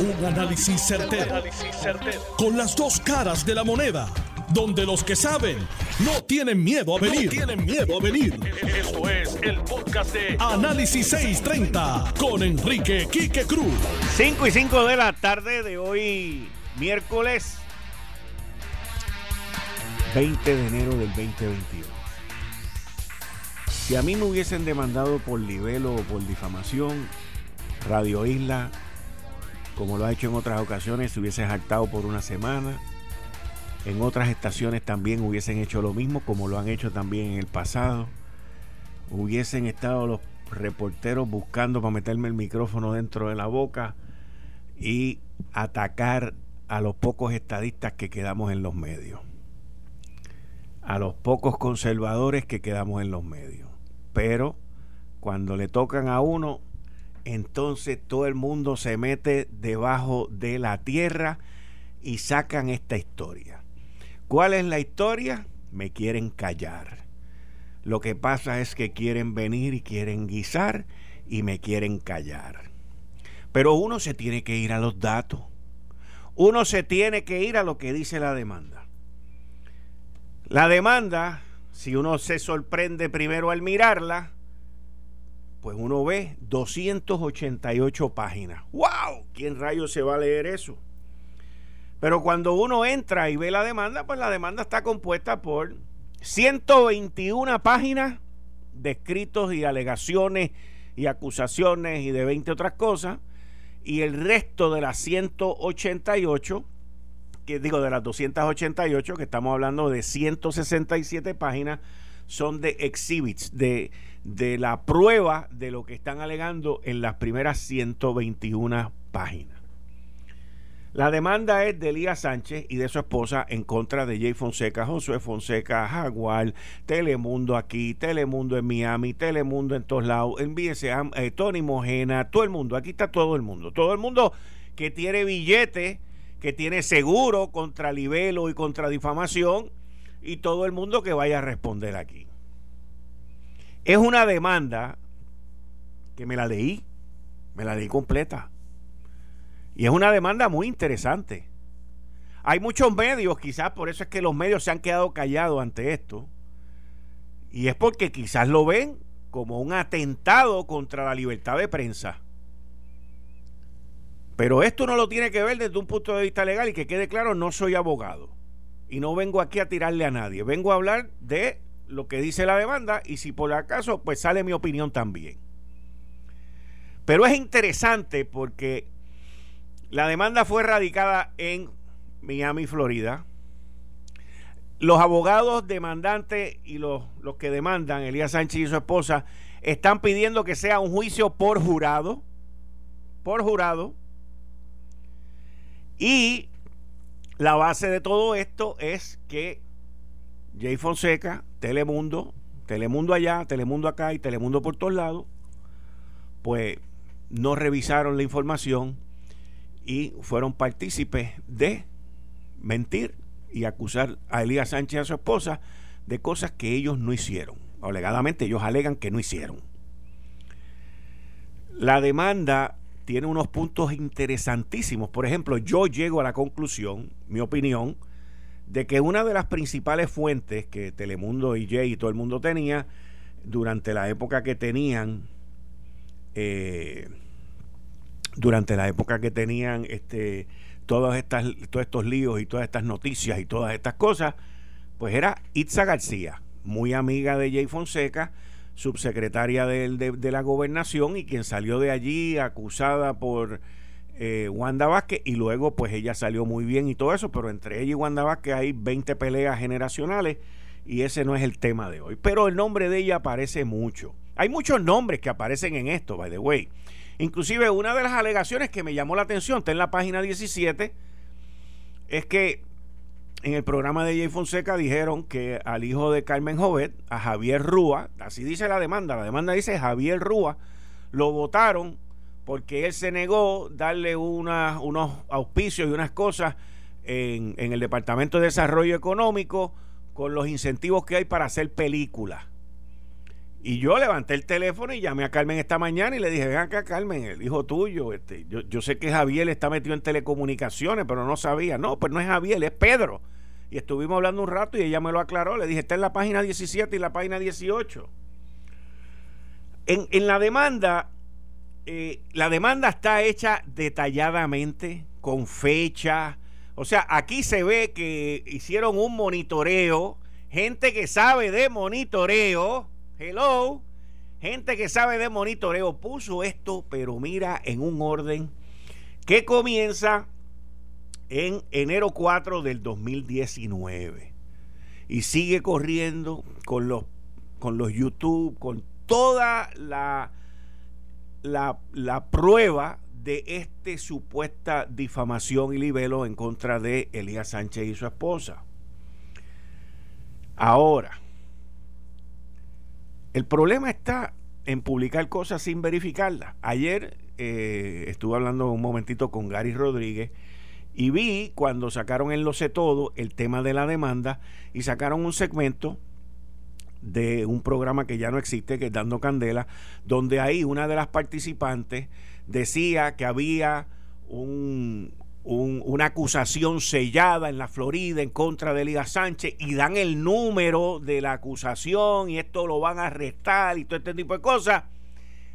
Un análisis certero, Con las dos caras de la moneda. Donde los que saben no tienen miedo a venir. tienen miedo a venir. Esto es el podcast de Análisis 630 con Enrique Quique Cruz. 5 y 5 de la tarde de hoy, miércoles 20 de enero del 2021. Si a mí me hubiesen demandado por libelo o por difamación, Radio Isla como lo ha hecho en otras ocasiones, se hubiese jactado por una semana. En otras estaciones también hubiesen hecho lo mismo, como lo han hecho también en el pasado. Hubiesen estado los reporteros buscando para meterme el micrófono dentro de la boca y atacar a los pocos estadistas que quedamos en los medios. A los pocos conservadores que quedamos en los medios. Pero cuando le tocan a uno, entonces todo el mundo se mete debajo de la tierra y sacan esta historia. ¿Cuál es la historia? Me quieren callar. Lo que pasa es que quieren venir y quieren guisar y me quieren callar. Pero uno se tiene que ir a los datos. Uno se tiene que ir a lo que dice la demanda. La demanda, si uno se sorprende primero al mirarla, pues uno ve 288 páginas. ¡Wow! ¿Quién rayos se va a leer eso? Pero cuando uno entra y ve la demanda, pues la demanda está compuesta por 121 páginas de escritos y alegaciones y acusaciones y de 20 otras cosas. Y el resto de las 188, que digo de las 288, que estamos hablando de 167 páginas, son de exhibits, de de la prueba de lo que están alegando en las primeras 121 páginas. La demanda es de Elías Sánchez y de su esposa en contra de Jay Fonseca, Josué Fonseca, Jaguar, Telemundo aquí, Telemundo en Miami, Telemundo en todos lados, envíese a eh, Tony Mojena, todo el mundo, aquí está todo el mundo, todo el mundo que tiene billete, que tiene seguro contra libelo y contra difamación y todo el mundo que vaya a responder aquí. Es una demanda que me la leí, me la leí completa. Y es una demanda muy interesante. Hay muchos medios, quizás por eso es que los medios se han quedado callados ante esto. Y es porque quizás lo ven como un atentado contra la libertad de prensa. Pero esto no lo tiene que ver desde un punto de vista legal y que quede claro, no soy abogado. Y no vengo aquí a tirarle a nadie. Vengo a hablar de lo que dice la demanda y si por acaso pues sale mi opinión también. Pero es interesante porque la demanda fue radicada en Miami, Florida. Los abogados demandantes y los, los que demandan, Elías Sánchez y su esposa, están pidiendo que sea un juicio por jurado, por jurado. Y la base de todo esto es que Jay Fonseca, Telemundo, Telemundo allá, Telemundo acá y Telemundo por todos lados, pues no revisaron la información y fueron partícipes de mentir y acusar a Elías Sánchez y a su esposa de cosas que ellos no hicieron. Alegadamente ellos alegan que no hicieron. La demanda tiene unos puntos interesantísimos. Por ejemplo, yo llego a la conclusión, mi opinión, de que una de las principales fuentes que Telemundo y Jay y todo el mundo tenía durante la época que tenían eh, durante la época que tenían este todas estas todos estos líos y todas estas noticias y todas estas cosas pues era Itza García muy amiga de Jay Fonseca subsecretaria de, de la gobernación y quien salió de allí acusada por eh, Wanda Vázquez y luego pues ella salió muy bien y todo eso, pero entre ella y Wanda Vázquez hay 20 peleas generacionales y ese no es el tema de hoy. Pero el nombre de ella aparece mucho. Hay muchos nombres que aparecen en esto, by the way. Inclusive una de las alegaciones que me llamó la atención, está en la página 17, es que en el programa de Jay Fonseca dijeron que al hijo de Carmen Jovet, a Javier Rúa, así dice la demanda, la demanda dice Javier Rúa, lo votaron porque él se negó darle una, unos auspicios y unas cosas en, en, el Departamento de Desarrollo Económico con los incentivos que hay para hacer películas. Y yo levanté el teléfono y llamé a Carmen esta mañana y le dije, ven acá Carmen, el hijo tuyo, este, yo, yo sé que Javier está metido en telecomunicaciones, pero no sabía. No, pues no es Javier, es Pedro. Y estuvimos hablando un rato y ella me lo aclaró. Le dije, está en la página 17 y la página 18. En, en la demanda, eh, la demanda está hecha detalladamente, con fecha. O sea, aquí se ve que hicieron un monitoreo. Gente que sabe de monitoreo. Hello. Gente que sabe de monitoreo puso esto, pero mira, en un orden que comienza en enero 4 del 2019 y sigue corriendo con los con los YouTube, con toda la, la, la prueba de esta supuesta difamación y libelo en contra de Elías Sánchez y su esposa. Ahora, el problema está en publicar cosas sin verificarlas. Ayer eh, estuve hablando un momentito con Gary Rodríguez y vi cuando sacaron en Lo sé todo el tema de la demanda y sacaron un segmento de un programa que ya no existe, que es Dando Candela, donde ahí una de las participantes decía que había un, una acusación sellada en la Florida en contra de Elías Sánchez y dan el número de la acusación y esto lo van a arrestar y todo este tipo de cosas.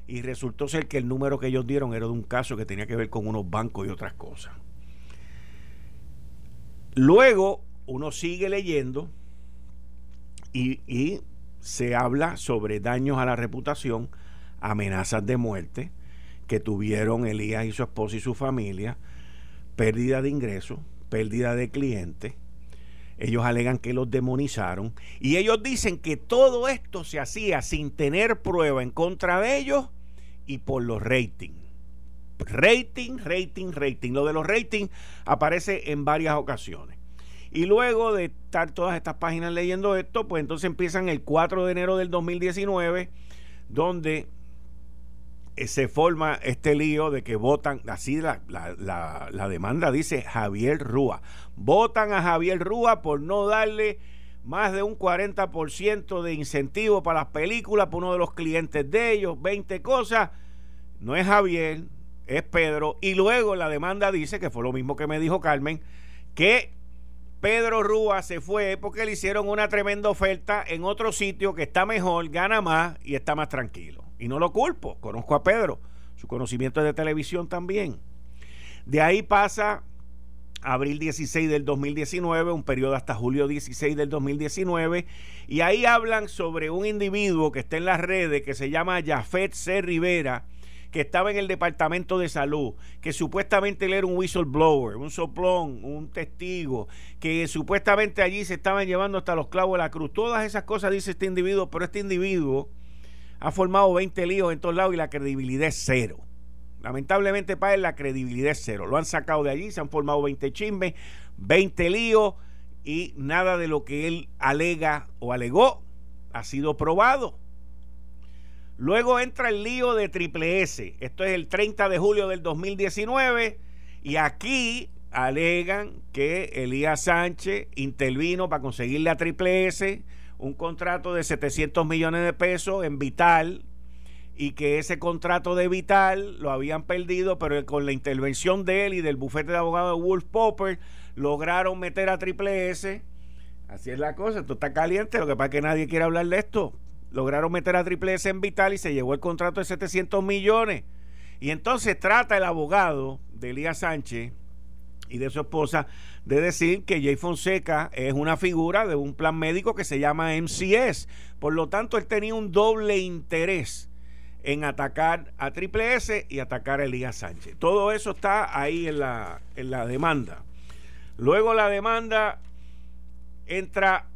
Y resultó ser que el número que ellos dieron era de un caso que tenía que ver con unos bancos y otras cosas. Luego uno sigue leyendo y, se habla sobre daños a la reputación, amenazas de muerte que tuvieron Elías y su esposa y su familia, pérdida de ingresos, pérdida de clientes. Ellos alegan que los demonizaron y ellos dicen que todo esto se hacía sin tener prueba en contra de ellos y por los ratings. Rating, rating, rating. Lo de los ratings aparece en varias ocasiones. Y luego de estar todas estas páginas leyendo esto, pues entonces empiezan el 4 de enero del 2019, donde eh, se forma este lío de que votan, así la, la, la, demanda dice Javier Rúa. Votan a Javier Rúa por no darle más de un 40% de incentivo para las películas por uno de los clientes de ellos, 20 cosas. No es Javier, es Pedro. Y luego la demanda dice, que fue lo mismo que me dijo Carmen, que Pedro Rúa se fue porque le hicieron una tremenda oferta en otro sitio que está mejor, gana más y está más tranquilo. Y no lo culpo, conozco a Pedro, su conocimiento es de televisión también. De ahí pasa abril 16 del 2019, un periodo hasta julio 16 del 2019, y ahí hablan sobre un individuo que está en las redes que se llama Jafet C. Rivera, que estaba en el Departamento de Salud, que supuestamente él era un whistleblower, un soplón, un testigo, que supuestamente allí se estaban llevando hasta los clavos de la cruz. Todas esas cosas dice este individuo, pero este individuo ha formado 20 líos en todos lados y la credibilidad es cero. Lamentablemente para él la credibilidad es cero. Lo han sacado de allí, se han formado 20 chismes, 20 líos y nada de lo que él alega o alegó ha sido probado. Luego entra el lío de Triple S. Esto es el 30 de julio del 2019 y aquí alegan que Elías Sánchez intervino para conseguirle a Triple S un contrato de 700 millones de pesos en Vital y que ese contrato de Vital lo habían perdido, pero con la intervención de él y del bufete de abogados de Wolf Popper lograron meter a Triple S. Así es la cosa, esto está caliente, lo que pasa es que nadie quiere hablar de esto lograron meter a Triple S en Vital y se llevó el contrato de 700 millones. Y entonces trata el abogado de Elías Sánchez y de su esposa de decir que Jay Fonseca es una figura de un plan médico que se llama MCS. Por lo tanto, él tenía un doble interés en atacar a Triple S y atacar a Elías Sánchez. Todo eso está ahí en la, en la demanda. Luego la demanda entra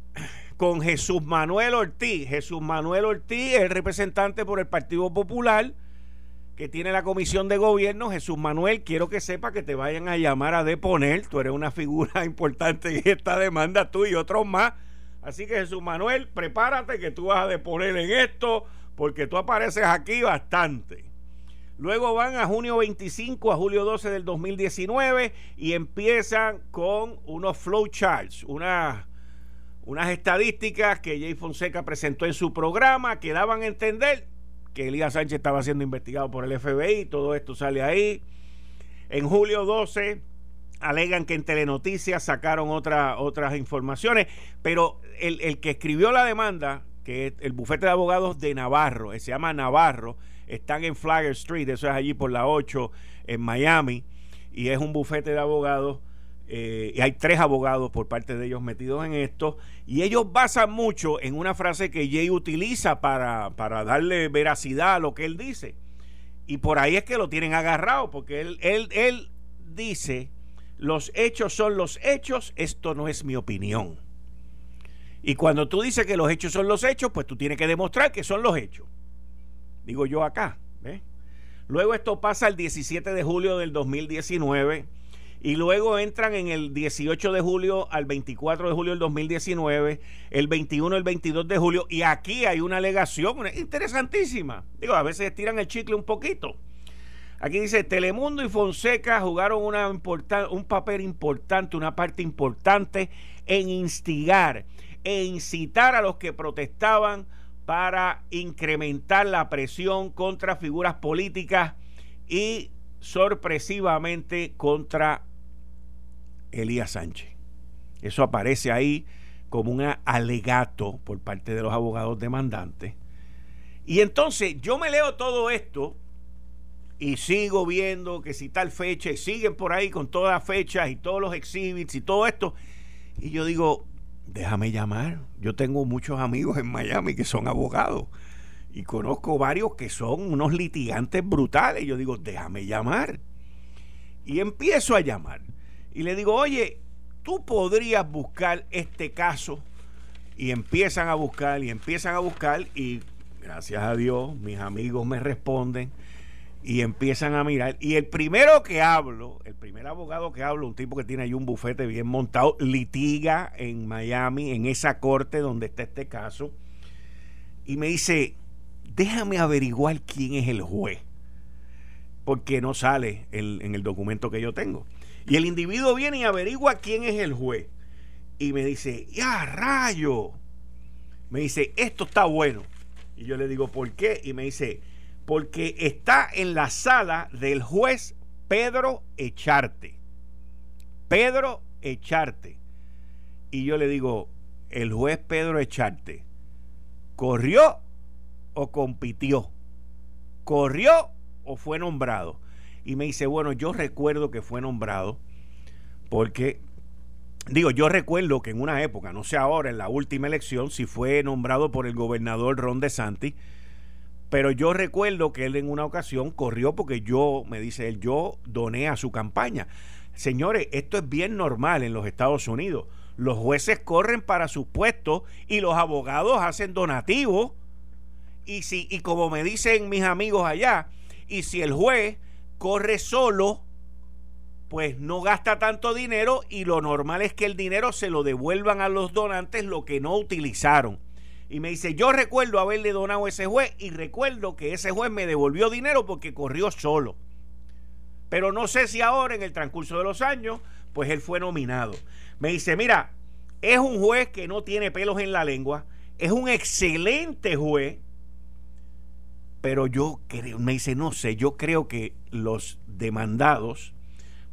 con Jesús Manuel Ortiz. Jesús Manuel Ortiz es el representante por el Partido Popular que tiene la comisión de gobierno. Jesús Manuel, quiero que sepa que te vayan a llamar a deponer. Tú eres una figura importante en esta demanda, tú y otros más. Así que Jesús Manuel, prepárate que tú vas a deponer en esto, porque tú apareces aquí bastante. Luego van a junio 25 a julio 12 del 2019 y empiezan con unos flowcharts, unas unas estadísticas que Jay Fonseca presentó en su programa que daban a entender que Elías Sánchez estaba siendo investigado por el FBI, todo esto sale ahí. En julio 12 alegan que en Telenoticias sacaron otras informaciones, pero el, el, que escribió la demanda, que es el bufete de abogados de Navarro, se llama Navarro, están en Flagger Street, eso es allí por la 8 en Miami, y es un bufete de abogados. Eh, y hay tres abogados por parte de ellos metidos en esto, y ellos basan mucho en una frase que Jay utiliza para, para darle veracidad a lo que él dice. Y por ahí es que lo tienen agarrado, porque él, él, él dice, los hechos son los hechos, esto no es mi opinión. Y cuando tú dices que los hechos son los hechos, pues tú tienes que demostrar que son los hechos. Digo yo acá. Luego esto pasa el 17 de julio del 2019 y luego entran en el 18 de julio al 24 de julio del 2019, el 21, el 22 de julio y aquí hay una alegación interesantísima. Digo, a veces tiran el chicle un poquito. Aquí dice, Telemundo y Fonseca jugaron una un papel importante, una parte importante en instigar e incitar a los que protestaban para incrementar la presión contra figuras políticas y sorpresivamente contra Elías Sánchez. Eso aparece ahí como un alegato por parte de los abogados demandantes. Y entonces yo me leo todo esto y sigo viendo que si tal fecha, y siguen por ahí con todas las fechas y todos los exhibits y todo esto. Y yo digo, déjame llamar. Yo tengo muchos amigos en Miami que son abogados y conozco varios que son unos litigantes brutales. Yo digo, déjame llamar. Y empiezo a llamar. Y le digo, oye, tú podrías buscar este caso. Y empiezan a buscar y empiezan a buscar y gracias a Dios mis amigos me responden y empiezan a mirar. Y el primero que hablo, el primer abogado que hablo, un tipo que tiene ahí un bufete bien montado, litiga en Miami, en esa corte donde está este caso, y me dice, déjame averiguar quién es el juez, porque no sale en el documento que yo tengo. Y el individuo viene y averigua quién es el juez. Y me dice, ya rayo. Me dice, esto está bueno. Y yo le digo, ¿por qué? Y me dice, porque está en la sala del juez Pedro Echarte. Pedro Echarte. Y yo le digo, el juez Pedro Echarte, ¿corrió o compitió? ¿Corrió o fue nombrado? Y me dice, bueno, yo recuerdo que fue nombrado porque, digo, yo recuerdo que en una época, no sé ahora, en la última elección, si fue nombrado por el gobernador Ron DeSantis, pero yo recuerdo que él en una ocasión corrió porque yo, me dice él, yo doné a su campaña. Señores, esto es bien normal en los Estados Unidos. Los jueces corren para sus puestos y los abogados hacen donativos. Y, si, y como me dicen mis amigos allá, y si el juez corre solo, pues no gasta tanto dinero y lo normal es que el dinero se lo devuelvan a los donantes lo que no utilizaron. Y me dice, yo recuerdo haberle donado a ese juez y recuerdo que ese juez me devolvió dinero porque corrió solo. Pero no sé si ahora, en el transcurso de los años, pues él fue nominado. Me dice, mira, es un juez que no tiene pelos en la lengua, es un excelente juez, pero yo me dice, no sé, yo creo que los demandados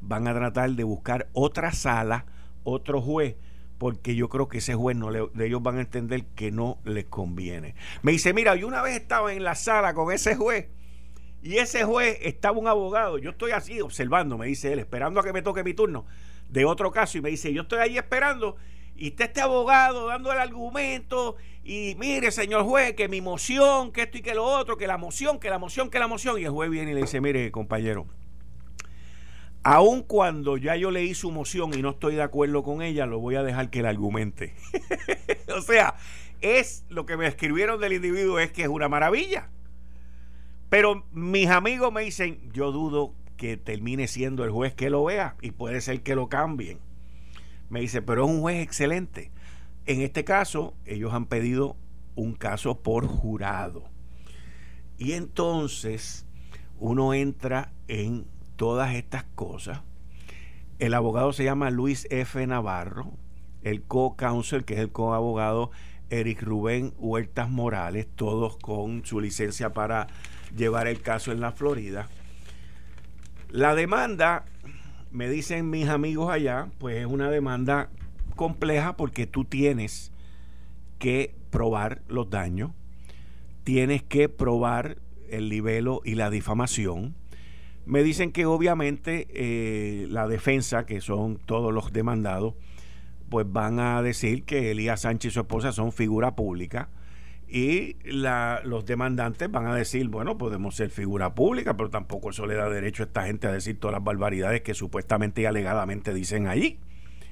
van a tratar de buscar otra sala, otro juez, porque yo creo que ese juez no le, ellos van a entender que no les conviene. Me dice, mira, yo una vez estaba en la sala con ese juez y ese juez estaba un abogado, yo estoy así observando, me dice él, esperando a que me toque mi turno de otro caso y me dice, yo estoy ahí esperando y está este abogado dando el argumento y mire, señor juez, que mi moción, que esto y que lo otro, que la moción, que la moción, que la moción y el juez viene y le dice, mire, compañero, Aun cuando ya yo leí su moción y no estoy de acuerdo con ella, lo voy a dejar que la argumente. o sea, es lo que me escribieron del individuo es que es una maravilla. Pero mis amigos me dicen, yo dudo que termine siendo el juez que lo vea y puede ser que lo cambien. Me dice, pero es un juez excelente. En este caso, ellos han pedido un caso por jurado. Y entonces uno entra en todas estas cosas. El abogado se llama Luis F. Navarro. el co-counsel, que es el co-abogado Eric Rubén Huertas Morales, todos con su licencia para llevar el caso en la Florida. La demanda, me dicen mis amigos allá, pues es una demanda compleja porque tú tienes que probar los daños, tienes que probar el libelo y la difamación. Me dicen que obviamente eh, la defensa, que son todos los demandados, pues van a decir que Elías Sánchez y su esposa son figura pública y los demandantes van a decir, bueno, podemos ser figura pública, pero tampoco eso le da derecho a esta gente a decir todas las barbaridades que supuestamente y alegadamente dicen allí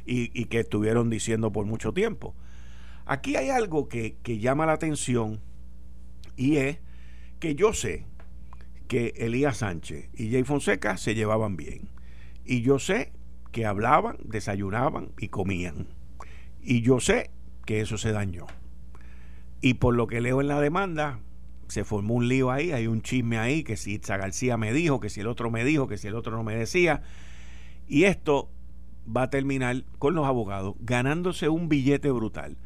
y, que estuvieron diciendo por mucho tiempo. Aquí hay algo que, que llama la atención y es que yo sé que Elías Sánchez y Jay Fonseca se llevaban bien. Y yo sé que hablaban, desayunaban y comían. Y yo sé que eso se dañó. Y por lo que leo en la demanda, se formó un lío ahí, hay un chisme ahí, que si Itza García me dijo, que si el otro me dijo, que si el otro no me decía. Y esto va a terminar con los abogados ganándose un billete brutal.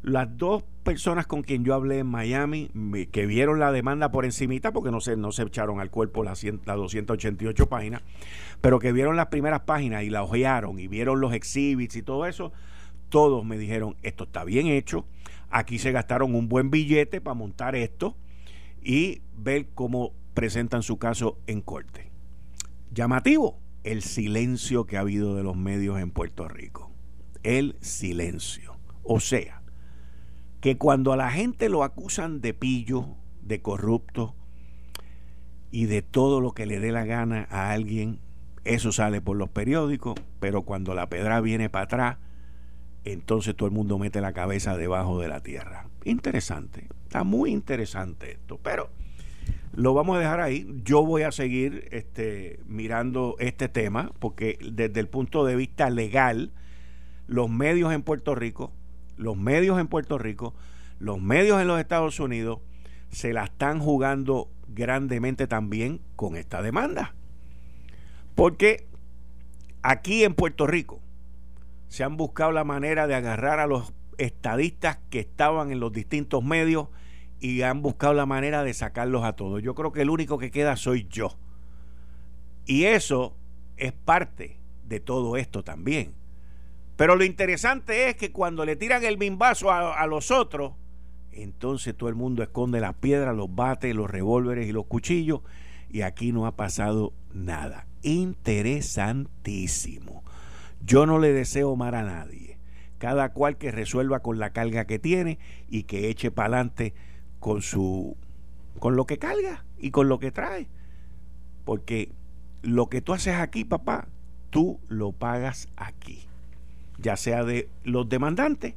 Las dos personas con quien yo hablé en Miami, que vieron la demanda por encimita, porque no se, no se echaron al cuerpo las, las 288 páginas, pero que vieron las primeras páginas y la ojearon y vieron los exhibits y todo eso, todos me dijeron, esto está bien hecho, aquí se gastaron un buen billete para montar esto y ver cómo presentan su caso en corte. Llamativo, el silencio que ha habido de los medios en Puerto Rico. El silencio. O sea, que cuando a la gente lo acusan de pillo, de corrupto y de todo lo que le dé la gana a alguien, eso sale por los periódicos, pero cuando la pedra viene para atrás, entonces todo el mundo mete la cabeza debajo de la tierra. Interesante, está muy interesante esto, pero lo vamos a dejar ahí. Yo voy a seguir este, mirando este tema porque desde el punto de vista legal, los medios en Puerto Rico, los medios en Puerto Rico, los medios en los Estados Unidos se la están jugando grandemente también con esta demanda. Porque aquí en Puerto Rico se han buscado la manera de agarrar a los estadistas que estaban en los distintos medios y han buscado la manera de sacarlos a todos. Yo creo que el único que queda soy yo. Y eso es parte de todo esto también. Pero lo interesante es que cuando le tiran el bimbazo a, a los otros, entonces todo el mundo esconde las piedras, los bates, los revólveres y los cuchillos. Y aquí no ha pasado nada. Interesantísimo. Yo no le deseo mal a nadie. Cada cual que resuelva con la carga que tiene y que eche para adelante con su con lo que carga y con lo que trae. Porque lo que tú haces aquí, papá, tú lo pagas aquí. Ya sea de los demandantes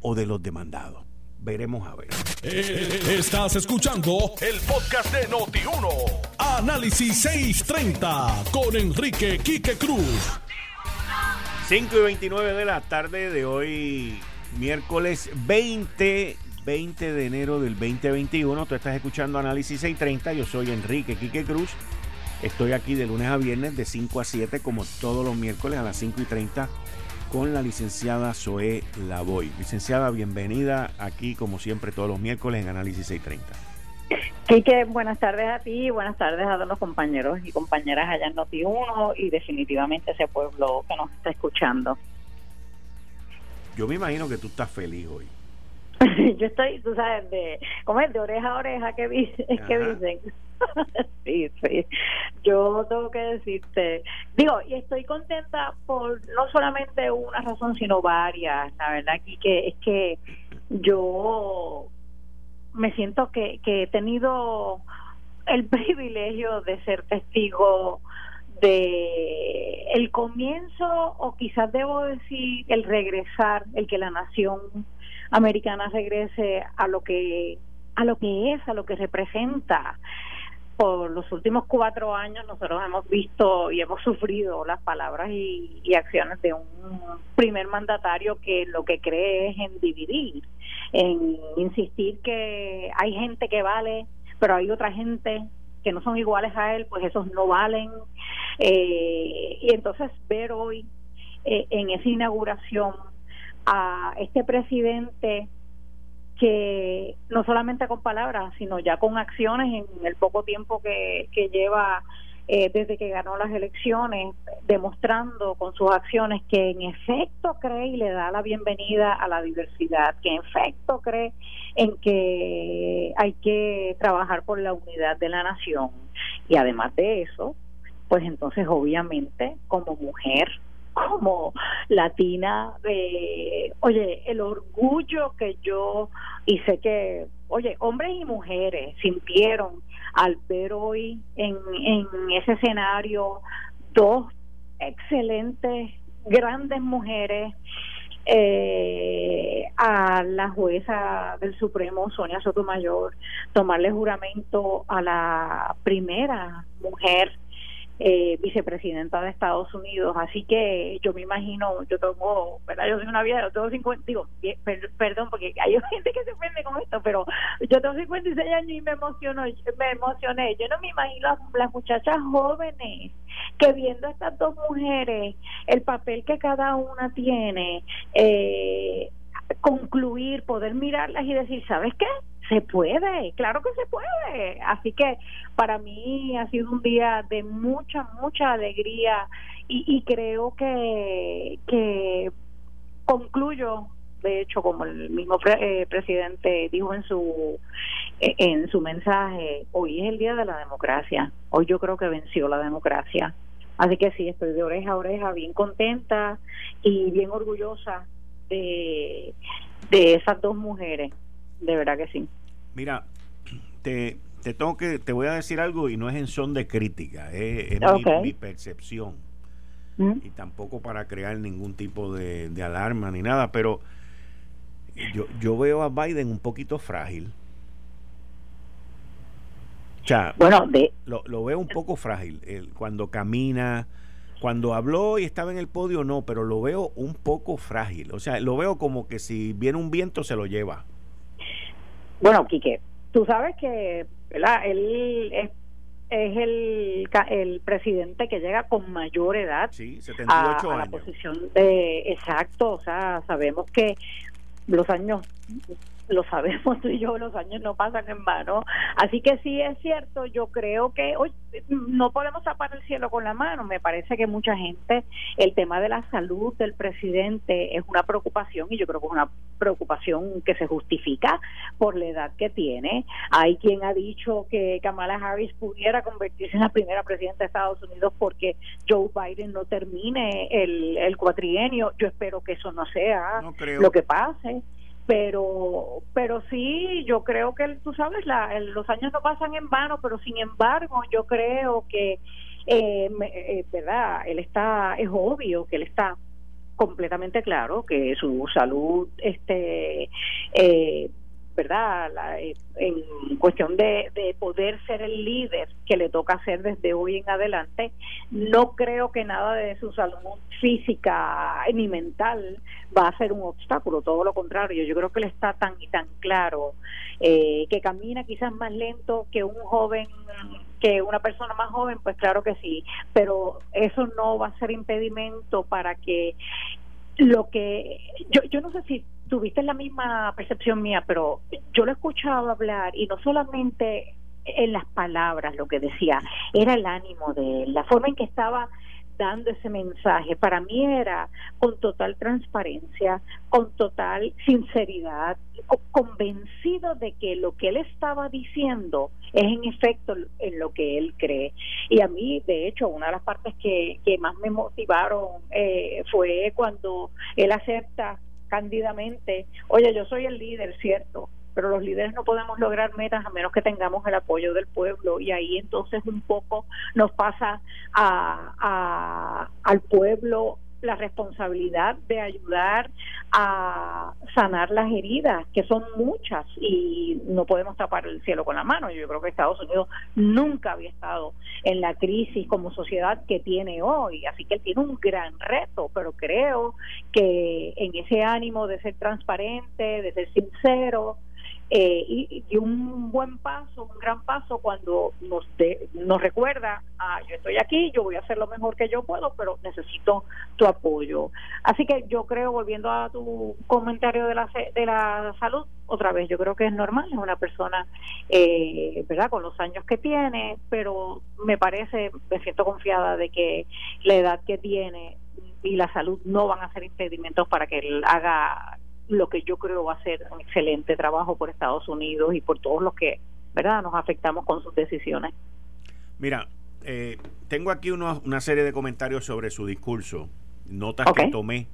o de los demandados. Veremos a ver. Eh, estás escuchando el podcast de Noti1. Análisis 630 con Enrique Quique Cruz. 5 y 29 de la tarde de hoy, miércoles 20 20 de enero del 2021. Tú estás escuchando Análisis 630. Yo soy Enrique Quique Cruz. Estoy aquí de lunes a viernes de 5 a 7, como todos los miércoles a las 5 y 30, con la licenciada Zoé Lavoy. Licenciada, bienvenida aquí, como siempre, todos los miércoles en Análisis 630. Quique, buenas tardes a ti, buenas tardes a todos los compañeros y compañeras allá en Noti1 y definitivamente ese pueblo que nos está escuchando. Yo me imagino que tú estás feliz hoy. yo estoy, tú sabes, de, ¿cómo es? De oreja a oreja que, que dicen. sí, sí. Yo tengo que decirte, digo, y estoy contenta por no solamente una razón, sino varias. La verdad aquí que es que yo me siento que, que he tenido el privilegio de ser testigo de el comienzo o quizás debo decir el regresar, el que la nación americana regrese a lo que a lo que es, a lo que representa. Por los últimos cuatro años nosotros hemos visto y hemos sufrido las palabras y, y acciones de un primer mandatario que lo que cree es en dividir, en insistir que hay gente que vale, pero hay otra gente que no son iguales a él, pues esos no valen. Eh, y entonces ver hoy eh, en esa inauguración a este presidente que no solamente con palabras, sino ya con acciones en el poco tiempo que, lleva eh, desde que ganó las elecciones, demostrando con sus acciones que en efecto cree y le da la bienvenida a la diversidad, que en efecto cree en que hay que trabajar por la unidad de la nación. Y además de eso, pues entonces obviamente como mujer, como latina, de, oye, el orgullo que yo, y sé que, oye, hombres y mujeres sintieron al ver hoy en, en ese escenario dos excelentes, grandes mujeres, eh, a la jueza del Supremo, Sonia Sotomayor, tomarle juramento a la primera mujer eh, vicepresidenta de Estados Unidos. Así que yo me imagino, yo tengo, ¿verdad? Yo soy una vieja, yo tengo 50, digo, perdón, porque hay gente que se ofende con esto, pero yo tengo 56 años y me emociono, me emocioné. Yo no me imagino las, muchachas jóvenes que viendo a estas dos mujeres, el papel que cada una tiene, eh, concluir, poder mirarlas y decir, ¿sabes qué? Se puede, claro que se puede. Así que para mí ha sido un día de mucha, mucha alegría y, creo que, que concluyo de hecho como el mismo eh, presidente dijo en su eh, en su mensaje hoy es el día de la democracia. Hoy yo creo que venció la democracia así que sí estoy de oreja a oreja bien contenta y bien orgullosa de de esas dos mujeres de verdad que sí Mira, te, te tengo que, te voy a decir algo y no es en son de crítica, es, mi, percepción. Mm. Y tampoco para crear ningún tipo de, alarma ni nada, pero yo, yo veo a Biden un poquito frágil. O sea, bueno, lo, lo, veo un poco frágil. cuando camina, cuando habló y estaba en el podio, no, pero lo veo un poco frágil. O sea, lo veo como que si viene un viento se lo lleva. Bueno, Quique, tú sabes que ¿verdad? él es, el, el presidente que llega con mayor edad sí, 78 a, a la posición de exacto, o sea, sabemos que los años lo sabemos tú y yo, los años no pasan en vano. Así que sí es cierto, yo creo que hoy no podemos tapar el cielo con la mano. Me parece que mucha gente, el tema de la salud del presidente es una preocupación y yo creo que es una preocupación que se justifica por la edad que tiene. Hay quien ha dicho que Kamala Harris pudiera convertirse en la primera presidenta de Estados Unidos porque Joe Biden no termine el, el cuatrienio. Yo espero que eso no sea lo que pase pero pero sí yo creo que tú sabes la, los años no pasan en vano pero sin embargo yo creo que eh, eh, verdad él está es obvio que él está completamente claro que su salud este eh, ¿verdad? Eh, en cuestión de, de, poder ser el líder que le toca hacer desde hoy en adelante, no creo que nada de su salud física ni mental va a ser un obstáculo, todo lo contrario, yo creo que él está tan y tan claro eh, que camina quizás más lento que un joven que una persona más joven, pues claro que sí, pero eso no va a ser impedimento para que lo que yo, yo no sé si tuviste la misma percepción mía, pero yo lo he escuchado hablar y no solamente en las palabras lo que decía, era el ánimo de él, la forma en que estaba dando ese mensaje. Para mí era con total transparencia, con total sinceridad, convencido de que lo que él estaba diciendo es en efecto en lo que él cree. Y a mí, de hecho, una de las partes que, que más me motivaron eh, fue cuando él acepta cándidamente, oye, yo soy el líder, cierto, pero los líderes no podemos lograr metas a menos que tengamos el apoyo del pueblo y ahí entonces un poco nos pasa a, al pueblo la responsabilidad de ayudar a sanar las heridas, que son muchas y no podemos tapar el cielo con la mano. Yo creo que Estados Unidos nunca había estado en la crisis como sociedad que tiene hoy, así que él tiene un gran reto, pero creo que en ese ánimo de ser transparente, de ser sincero, eh, y, un buen paso, un gran paso cuando nos, nos recuerda, ah, yo estoy aquí, yo voy a hacer lo mejor que yo puedo, pero necesito tu apoyo. Así que yo creo, volviendo a tu comentario de la, de la salud, otra vez, yo creo que es normal, es una persona, eh, ¿verdad?, con los años que tiene, pero me parece, me siento confiada de que la edad que tiene y la salud no van a ser impedimentos para que él haga lo que yo creo va a ser un excelente trabajo por Estados Unidos y por todos los que, ¿verdad?, nos afectamos con sus decisiones. Mira, eh, tengo aquí una serie de comentarios sobre su discurso, notas que tomé,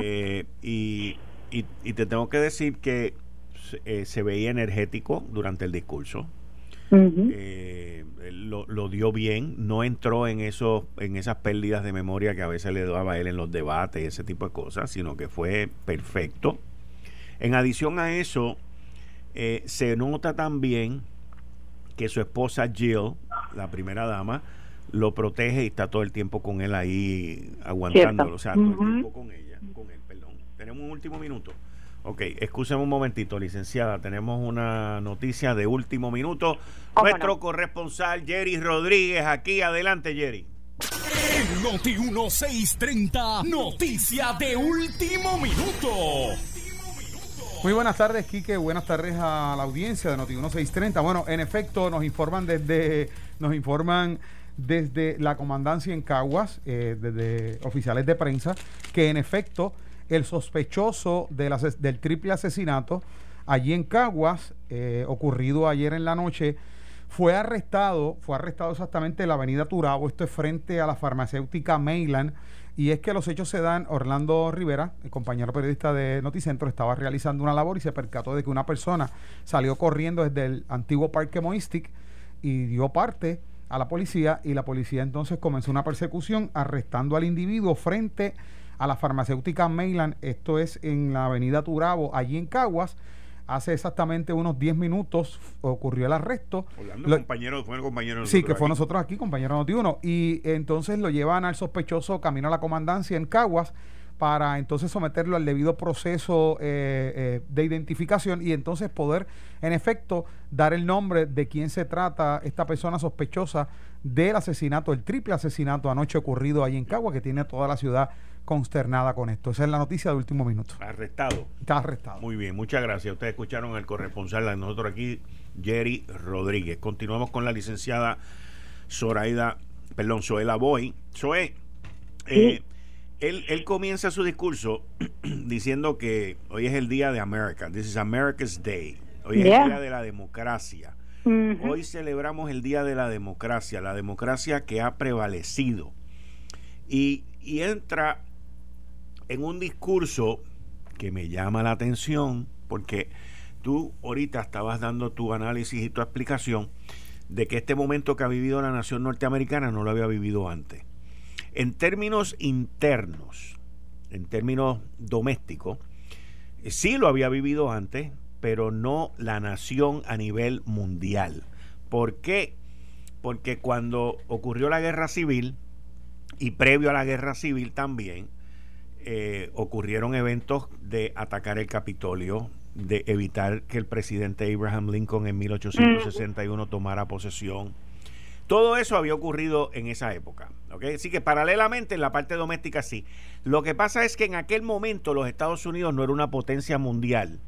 eh, y, y, te tengo que decir que eh, se veía energético durante el discurso. Eh, lo, lo, dio bien, no entró en esos, en esas pérdidas de memoria que a veces le daba a él en los debates y ese tipo de cosas, sino que fue perfecto. En adición a eso, eh, se nota también que su esposa Jill, la primera dama, lo protege y está todo el tiempo con él ahí aguantándolo, o sea, todo el tiempo con ella, con él, perdón. Tenemos un último minuto. Ok, escúcheme un momentito, licenciada. Tenemos una noticia de último minuto. Nuestro corresponsal Jerry Rodríguez aquí. Adelante, Jerry. Noti 1630, noticia de último minuto. Muy buenas tardes, Quique. Buenas tardes a la audiencia de Noti 1630. Bueno, en efecto, nos informan desde, nos informan desde la comandancia en Caguas, eh, desde oficiales de prensa, que en efecto el sospechoso del triple asesinato allí en Caguas, eh, ocurrido ayer en la noche, fue arrestado, fue arrestado exactamente en la avenida Turabo, esto es frente a la farmacéutica Mayland, y es que los hechos se dan, Orlando Rivera, el compañero periodista de Noticentro, estaba realizando una labor y se percató de que una persona salió corriendo desde el antiguo parque Moistic y dio parte a la policía y la policía entonces comenzó una persecución arrestando al individuo frente a a la farmacéutica Mayland, esto es en la avenida Turabo, allí en Caguas. Hace exactamente unos 10 minutos ocurrió el arresto. compañero, fue el compañero Sí, que fue nosotros aquí, compañero Notiuno. Y entonces lo llevan al sospechoso camino a la comandancia en Caguas para entonces someterlo al debido proceso eh, eh, de identificación y entonces poder, en efecto, dar el nombre de quién se trata esta persona sospechosa del asesinato, el triple asesinato anoche ocurrido ahí en Cagua, que tiene toda la ciudad consternada con esto. Esa es la noticia de último minuto. Arrestado. Está arrestado. Muy bien, muchas gracias. Ustedes escucharon al corresponsal de nosotros aquí, Jerry Rodríguez. Continuamos con la licenciada Zoraida, perdón, Zoela Boy. Zoe, eh, él, él comienza su discurso diciendo que hoy es el día de América. This is America's Day. Hoy es el día de la democracia. Hoy celebramos el Día de la Democracia, la democracia que ha prevalecido. Y, y entra en un discurso que me llama la atención porque tú ahorita estabas dando tu análisis y tu explicación de que este momento que ha vivido la nación norteamericana no lo había vivido antes. En términos internos, en términos domésticos, sí lo había vivido antes, pero no la nación a nivel mundial. ¿Por qué? Porque cuando ocurrió la guerra civil, y previo a la guerra civil también, eh, ocurrieron eventos de atacar el Capitolio, de evitar que el presidente Abraham Lincoln en 1861 tomara posesión. Todo eso había ocurrido en esa época. Así que paralelamente en la parte doméstica sí. Lo que pasa es que en aquel momento los Estados Unidos no era una potencia mundial.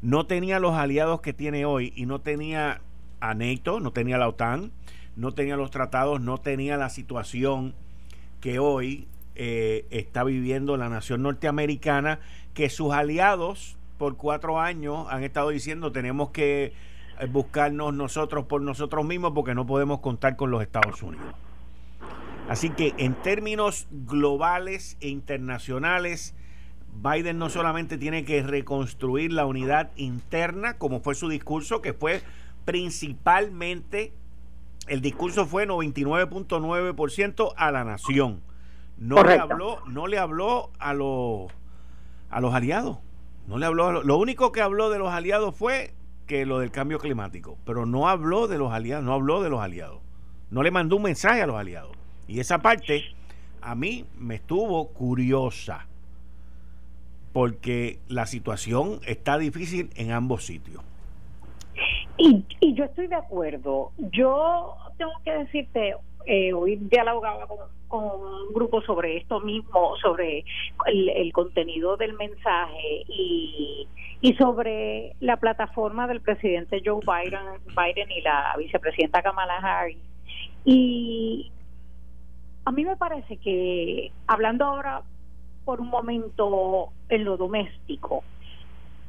No tenía los aliados que tiene hoy y no tenía a NATO, no tenía la OTAN, no tenía los tratados, no tenía la situación que hoy eh, está viviendo la nación norteamericana, que sus aliados por cuatro años han estado diciendo tenemos que buscarnos nosotros por nosotros mismos porque no podemos contar con los Estados Unidos. Así que en términos globales e internacionales, Biden no solamente tiene que reconstruir la unidad interna, como fue su discurso, que fue principalmente, el discurso fue 99.9% a la nación no le habló, no le habló a los a los aliados. No le habló, lo único que habló de los aliados fue que lo del cambio climático, pero no habló de los aliados, no habló de los aliados. No le mandó un mensaje a los aliados. Y esa parte a mí me estuvo curiosa porque la situación está difícil en ambos sitios. Y, y yo estoy de acuerdo. Yo tengo que decirte, eh, hoy dialogaba con, con, un grupo sobre esto mismo, sobre el, contenido del mensaje y, y sobre la plataforma del presidente Joe Biden, Biden y la vicepresidenta Kamala Harris. Y a mí me parece que, hablando ahora por un momento en lo doméstico,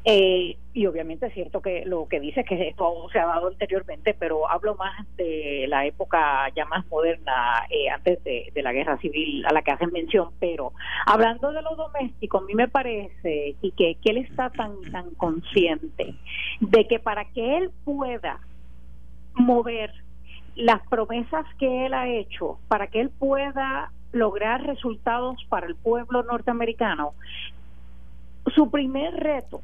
eh, y obviamente es cierto que lo que dice que esto se ha dado anteriormente, pero hablo más de la época ya más moderna, eh, antes de, la guerra civil a la que hacen mención, pero hablando de lo doméstico, a mí me parece y que, que él está tan, tan consciente de que para que él pueda mover las promesas que él ha hecho, para que él pueda lograr resultados para el pueblo norteamericano, su primer reto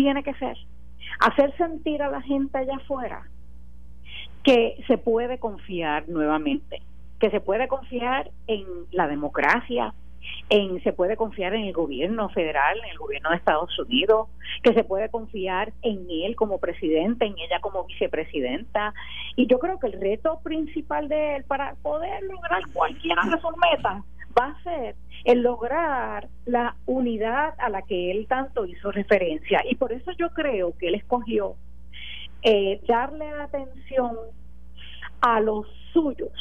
tiene que ser hacer sentir a la gente allá afuera que se puede confiar nuevamente, que se puede confiar en la democracia, en se puede confiar en el gobierno federal, en el gobierno de Estados Unidos, que se puede confiar en él como presidente, en ella como vicepresidenta. Y yo creo que el reto principal de él para poder lograr cualquiera de sus metas va a ser el lograr la unidad a la que él tanto hizo referencia. Y por eso yo creo que él escogió eh, darle atención a los suyos.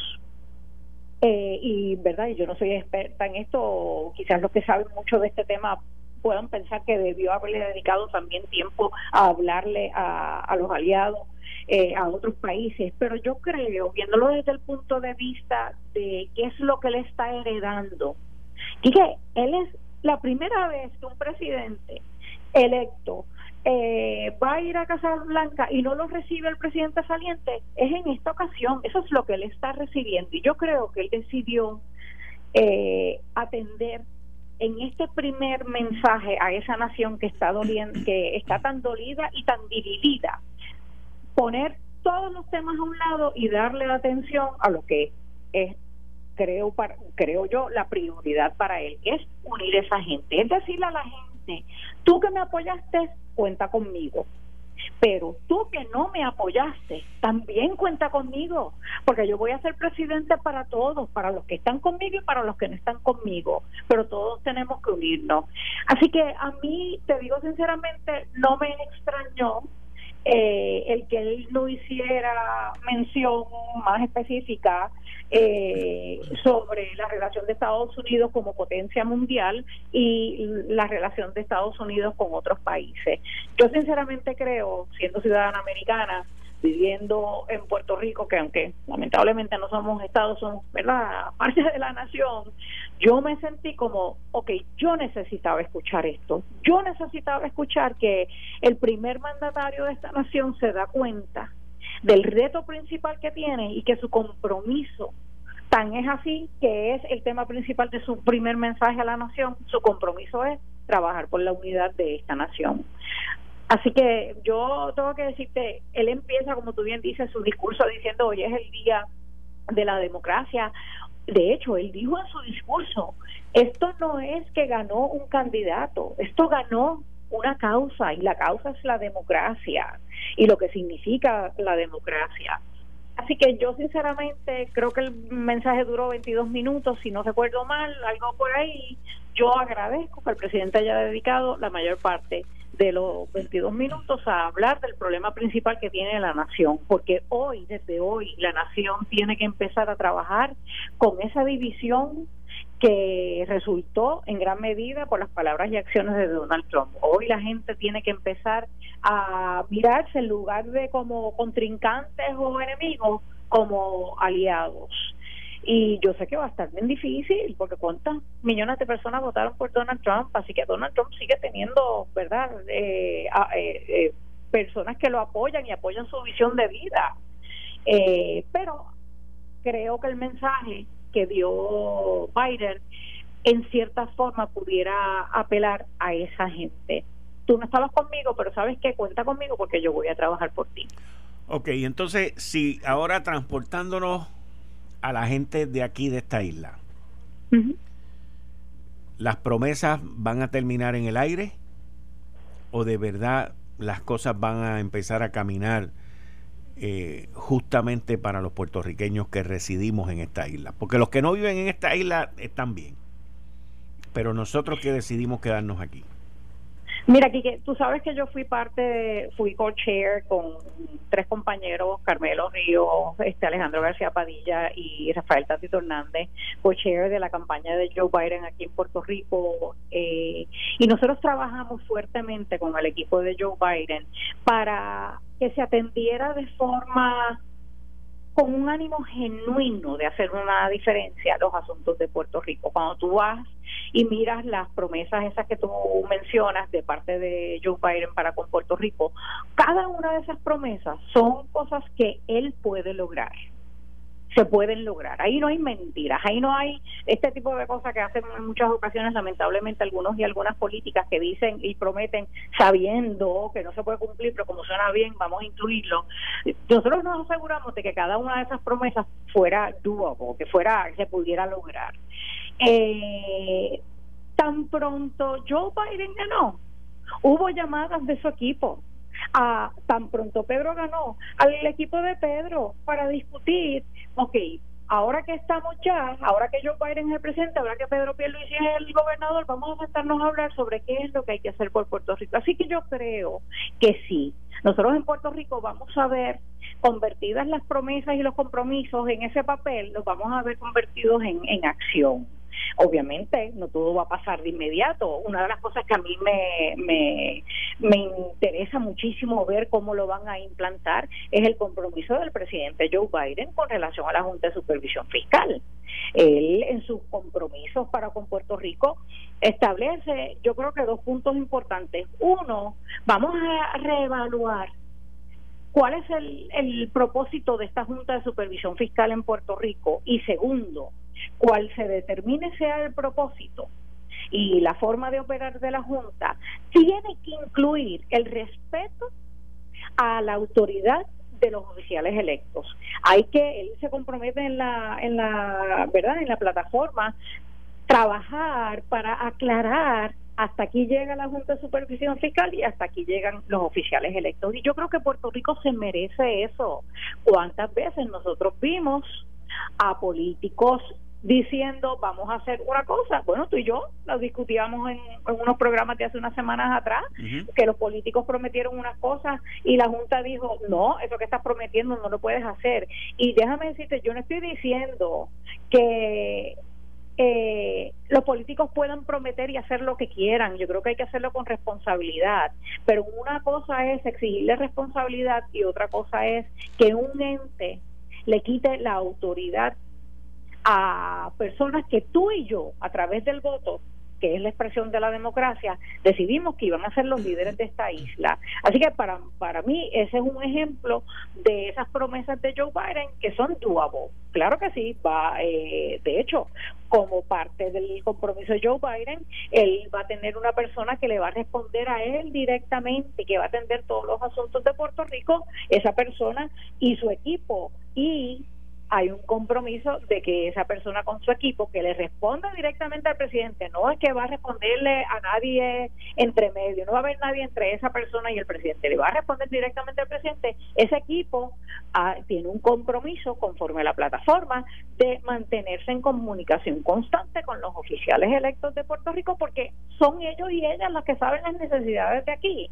Eh, y verdad, y yo no soy experta en esto, quizás los que saben mucho de este tema puedan pensar que debió haberle dedicado también tiempo a hablarle a, a los aliados eh, a otros países, pero yo creo, viéndolo desde el punto de vista de qué es lo que le está heredando, y que él es la primera vez que un presidente electo eh, va a ir a Casa Blanca y no lo recibe el presidente saliente, es en esta ocasión, eso es lo que él está recibiendo. Y yo creo que él decidió eh, atender en este primer mensaje a esa nación que está doliendo, que está tan dolida y tan dividida, poner todos los temas a un lado y darle atención a lo que es creo para, creo yo la prioridad para él es unir a esa gente. Es decirle a la gente tú que me apoyaste cuenta conmigo pero tú que no me apoyaste, también cuenta conmigo, porque yo voy a ser presidente para todos, para los que están conmigo y para los que no están conmigo, pero todos tenemos que unirnos. Así que a mí, te digo sinceramente, no me extrañó eh, el que él no hiciera mención más específica eh, sobre la relación de Estados Unidos como potencia mundial y la relación de Estados Unidos con otros países. Yo sinceramente creo, siendo ciudadana americana, viviendo en Puerto Rico, que aunque lamentablemente no somos estados, somos ¿verdad? parte de la nación, yo me sentí como, ok, yo necesitaba escuchar esto, yo necesitaba escuchar que el primer mandatario de esta nación se da cuenta del reto principal que tiene y que su compromiso tan es así que es el tema principal de su primer mensaje a la nación, su compromiso es trabajar por la unidad de esta nación. Así que yo tengo que decirte, él empieza, como tú bien dices, su discurso diciendo, hoy es el día de la democracia. De hecho, él dijo en su discurso, esto no es que ganó un candidato, esto ganó una causa y la causa es la democracia y lo que significa la democracia. Así que yo sinceramente creo que el mensaje duró 22 minutos, si no recuerdo mal, algo por ahí. Yo agradezco que el presidente haya dedicado la mayor parte de los 22 minutos a hablar del problema principal que tiene la nación, porque hoy, desde hoy, la nación tiene que empezar a trabajar con esa división que resultó en gran medida por las palabras y acciones de Donald Trump. Hoy la gente tiene que empezar a mirarse en lugar de como contrincantes o enemigos, como aliados. Y yo sé que va a estar bien difícil, porque cuántas millones de personas votaron por Donald Trump, así que Donald Trump sigue teniendo, ¿verdad?, eh, eh, eh, personas que lo apoyan y apoyan su visión de vida. pero creo que el mensaje que dio Biden en cierta forma pudiera apelar a esa gente. Tú no estabas conmigo, pero sabes que cuenta conmigo porque yo voy a trabajar por ti. Ok, entonces, si ahora transportándonos a la gente de aquí, de esta isla, ¿las promesas van a terminar en el aire? ¿O de verdad las cosas van a empezar a caminar eh, justamente para los puertorriqueños que residimos en esta isla. Porque los que no viven en esta isla están bien. Pero nosotros que decidimos quedarnos aquí. Mira, Kike, tú sabes que yo fui parte, fui co-chair con tres compañeros, Carmelo Río, este Alejandro García Padilla y Rafael Tatito Hernández, co-chair de la campaña de Joe Biden aquí en Puerto Rico. Eh, y nosotros trabajamos fuertemente con el equipo de Joe Biden para que se atendiera de forma con un ánimo genuino de hacer una diferencia los asuntos de Puerto Rico. Cuando tú vas y miras las promesas esas que tú mencionas de parte de Joe Biden para con Puerto Rico, cada una de esas promesas son cosas que él puede lograr se pueden lograr. Ahí no hay mentiras, ahí no hay este tipo de cosas que hacen en muchas ocasiones, lamentablemente, algunos y algunas políticas que dicen y prometen sabiendo que no se puede cumplir, pero como suena bien, vamos a incluirlo. Nosotros nos aseguramos de que cada una de esas promesas fuera doable, que fuera, se pudiera lograr. Eh, tan pronto Joe Biden ganó, hubo llamadas de su equipo a tan pronto Pedro ganó al equipo de Pedro para discutir, ok, ahora que estamos ya, ahora que Joe Biden es el presidente, ahora que Pedro Pierluisi es el gobernador, vamos a sentarnos a hablar sobre qué es lo que hay que hacer por Puerto Rico. Así que yo creo que sí. Nosotros en Puerto Rico vamos a ver convertidas las promesas y los compromisos en ese papel, los vamos a ver convertidos en, en acción. Obviamente, no todo va a pasar de inmediato. Una de las cosas que a mí me, me, me interesa muchísimo ver cómo lo van a implantar es el compromiso del presidente Joe Biden con relación a la Junta de Supervisión Fiscal. Él, en sus compromisos para con Puerto Rico, establece, yo creo que dos puntos importantes. Uno, vamos a reevaluar cuál es el, el propósito de esta Junta de Supervisión Fiscal en Puerto Rico. Y segundo, cuál se determine sea el propósito y la forma de operar de la Junta, tiene que incluir el respeto a la autoridad de los oficiales electos. Hay que él se compromete en la en la verdad en la plataforma trabajar para aclarar hasta aquí llega la Junta de Supervisión Fiscal y hasta aquí llegan los oficiales electos. Y yo creo que Puerto Rico se merece eso. ¿Cuántas veces nosotros vimos a políticos diciendo vamos a hacer una cosa. Bueno, tú y yo lo discutíamos en, unos programas de hace unas semanas atrás, que los políticos prometieron unas cosas y la Junta dijo, no, eso que estás prometiendo no lo puedes hacer. Y déjame decirte, yo no estoy diciendo que eh, los políticos puedan prometer y hacer lo que quieran. Yo creo que hay que hacerlo con responsabilidad. Pero una cosa es exigirle responsabilidad y otra cosa es que un ente le quite la autoridad a personas que tú y yo, a través del voto, que es la expresión de la democracia, decidimos que iban a ser los líderes de esta isla. Así que para, para mí ese es un ejemplo de esas promesas de Joe Biden que son doable. Claro que sí, va, eh, de hecho, como parte del compromiso de Joe Biden, él va a tener una persona que le va a responder a él directamente, que va a atender todos los asuntos de Puerto Rico, esa persona y su equipo. Y hay un compromiso de que esa persona con su equipo que le responda directamente al presidente, no es que va a responderle a nadie entre medio, no va a haber nadie entre esa persona y el presidente, le va a responder directamente al presidente, ese equipo ah, tiene un compromiso conforme a la plataforma de mantenerse en comunicación constante con los oficiales electos de Puerto Rico porque son ellos y ellas las que saben las necesidades de aquí.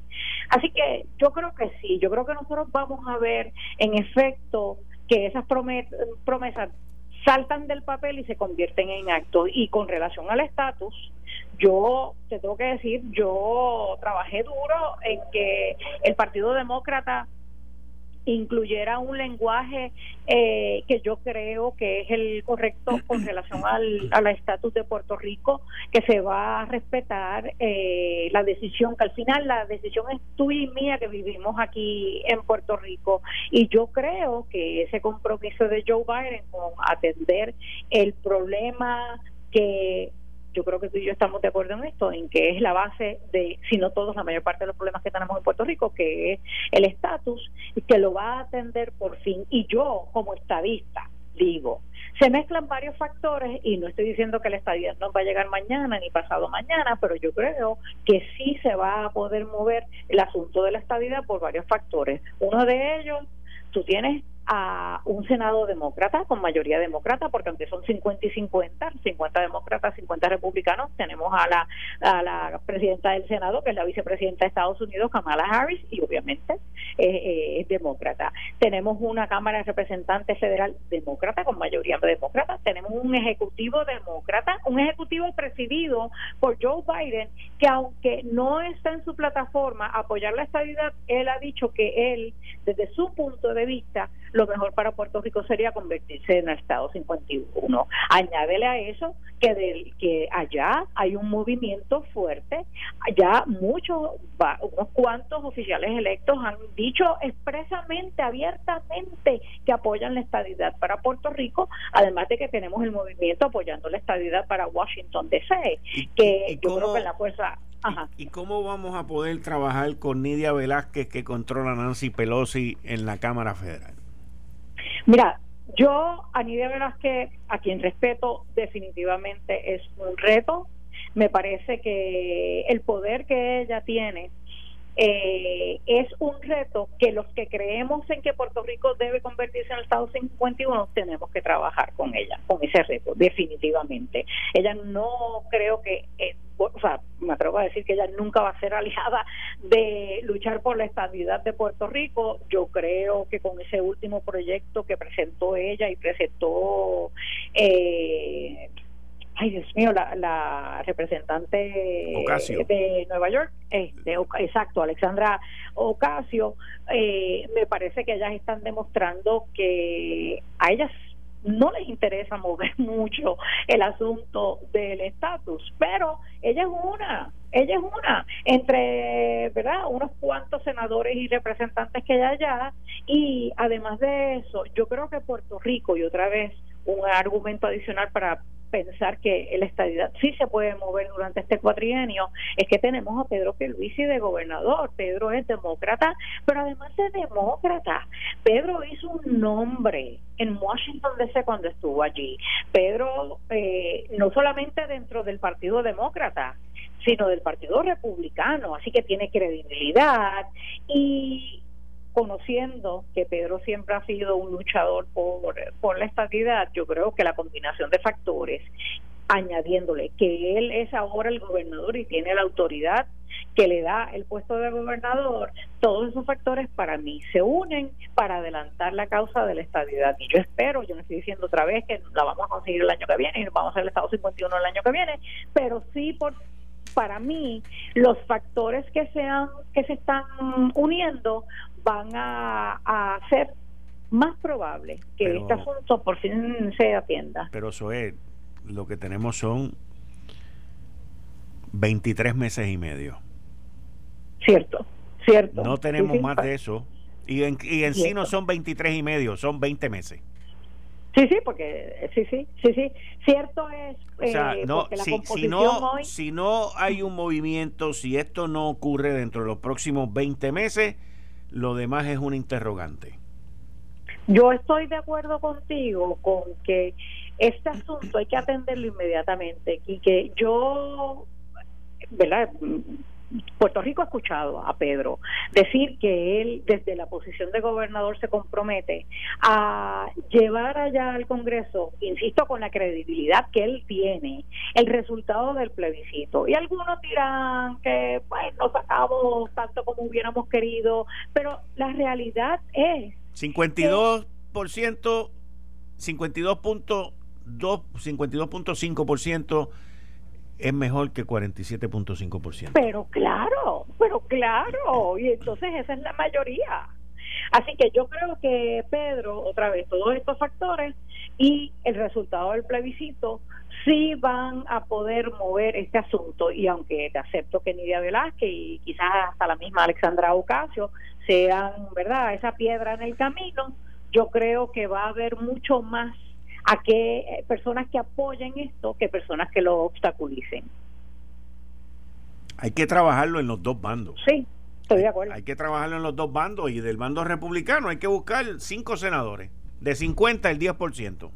Así que yo creo que sí, yo creo que nosotros vamos a ver en efecto que esas promesas saltan del papel y se convierten en actos. Y con relación al estatus, yo te tengo que decir, yo trabajé duro en que el Partido Demócrata incluyera un lenguaje eh, que yo creo que es el correcto con relación al estatus de Puerto Rico, que se va a respetar eh, la decisión, que al final la decisión es tuya y mía que vivimos aquí en Puerto Rico. Y yo creo que ese compromiso de Joe Biden con atender el problema que yo creo que tú y yo estamos de acuerdo en esto, en que es la base de, si no todos, la mayor parte de los problemas que tenemos en Puerto Rico, que es el estatus, y que lo va a atender por fin. Y yo, como estadista, digo, se mezclan varios factores y no estoy diciendo que la estadía no va a llegar mañana ni pasado mañana, pero yo creo que sí se va a poder mover el asunto de la estadía por varios factores. Uno de ellos tú tienes a un Senado demócrata con mayoría demócrata, porque aunque son 50 y 50, 50 demócratas, 50 republicanos, tenemos a la, a la presidenta del Senado, que es la vicepresidenta de Estados Unidos, Kamala Harris, y obviamente eh, es demócrata. Tenemos una Cámara de Representantes Federal demócrata con mayoría demócrata, tenemos un Ejecutivo demócrata, un Ejecutivo presidido por Joe Biden, que aunque no está en su plataforma apoyar la estabilidad, él ha dicho que él, desde su punto de vista, lo mejor para Puerto Rico sería convertirse en el Estado 51. Añádele a eso que, del, que allá hay un movimiento fuerte, allá muchos, unos cuantos oficiales electos han dicho expresamente, abiertamente, que apoyan la estadidad para Puerto Rico, además de que tenemos el movimiento apoyando la estadidad para Washington DC, que yo creo que la fuerza ¿Y, cómo vamos a poder trabajar con Nidia Velázquez que controla Nancy Pelosi en la Cámara Federal? Mira, yo a Nidia Velázquez, a quien respeto, definitivamente es un reto. Me parece que el poder que ella tiene eh, es un reto que los que creemos en que Puerto Rico debe convertirse en el Estado 51 tenemos que trabajar con ella, con ese reto, definitivamente. Ella no creo que, eh, o sea, me atrevo a decir que ella nunca va a ser aliada de luchar por la estabilidad de Puerto Rico. Yo creo que con ese último proyecto que presentó ella y presentó eh, ay Dios mío, la, representante de Nueva York, este, exacto, Alexandra Ocasio, eh, me parece que ellas están demostrando que a ellas no les interesa mover mucho el asunto del estatus, pero ella es una, ella es una, entre, ¿verdad?, unos cuantos senadores y representantes que hay allá, y además de eso, yo creo que Puerto Rico, y otra vez un argumento adicional para pensar que la estadidad sí se puede mover durante este cuatrienio es que tenemos a Pedro Pierluisi de gobernador. Pedro es demócrata, pero además de demócrata, Pedro hizo un nombre en Washington DC cuando estuvo allí. Pedro eh, no solamente dentro del Partido Demócrata, sino del Partido Republicano, así que tiene credibilidad y conociendo que Pedro siempre ha sido un luchador por, por la estabilidad, yo creo que la combinación de factores, añadiéndole que él es ahora el gobernador y tiene la autoridad que le da el puesto de gobernador, todos esos factores para mí se unen para adelantar la causa de la estabilidad. Y yo espero, yo no estoy diciendo otra vez que la vamos a conseguir el año que viene y vamos a hacer el Estado 51 el año que viene, pero sí por para mí los factores que sean que se están uniendo van a, hacer más probable que este asunto por fin se atienda. Pero es, lo que tenemos son 23 meses y medio. Cierto, cierto. No tenemos más de eso. Y en, y en sí no son 23 y medio, son 20 meses. Sí, sí, porque sí, sí, sí, sí. Cierto es. o sea, eh, si, no, si no hay un movimiento, si esto no ocurre dentro de los próximos 20 meses, lo demás es un interrogante. Yo estoy de acuerdo contigo con que este asunto hay que atenderlo inmediatamente y que yo, ¿verdad? Puerto Rico ha escuchado a Pedro decir que él desde la posición de gobernador se compromete a llevar allá al Congreso, insisto, con la credibilidad que él tiene, el resultado del plebiscito. Y algunos dirán que pues no sacamos tanto como hubiéramos querido, pero la realidad es 52%, 52.2, 52.5% es mejor que 47.5%. Pero claro, pero claro, y entonces esa es la mayoría. Así que yo creo que Pedro, otra vez, todos estos factores y el resultado del plebiscito sí van a poder mover este asunto y aunque te acepto que Nidia Velázquez y quizás hasta la misma Alexandra Ocasio sean, ¿verdad?, esa piedra en el camino, yo creo que va a haber mucho más a que eh, personas que apoyen esto que personas que lo obstaculicen. Hay que trabajarlo en los dos bandos. Sí, estoy de acuerdo. Hay que trabajarlo en los dos bandos y del bando republicano hay que buscar cinco senadores, de 50 el 10%.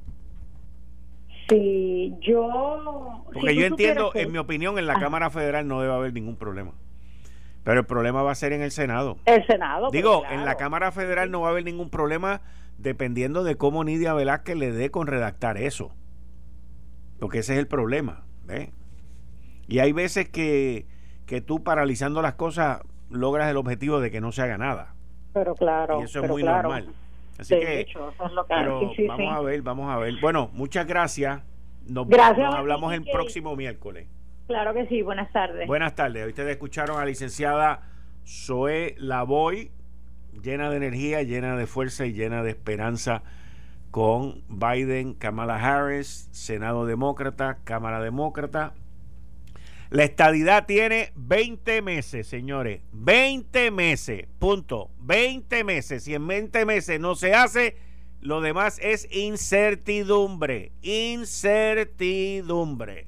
Sí, yo... Porque yo entiendo, en mi opinión, en la ah. Cámara Federal no debe haber ningún problema. Pero el problema va a ser en el Senado. El Senado. Digo, en la Cámara Federal no va a haber ningún problema dependiendo de cómo Nidia Velázquez le dé con redactar eso. Porque ese es el problema. Y hay veces que, que tú paralizando las cosas logras el objetivo de que no se haga nada. Pero claro. Y eso es muy normal. Así que, vamos a ver, vamos a ver. Bueno, muchas gracias. Nos, gracias hablamos el próximo miércoles. Claro que sí, buenas tardes. Buenas tardes. Ustedes escucharon a la licenciada Zoe Lavoy, llena de energía, llena de fuerza y llena de esperanza con Biden, Kamala Harris, Senado Demócrata, Cámara Demócrata. La estadidad tiene 20 meses, señores. 20 meses, punto. 20 meses. Si en 20 meses no se hace, lo demás es incertidumbre. Incertidumbre.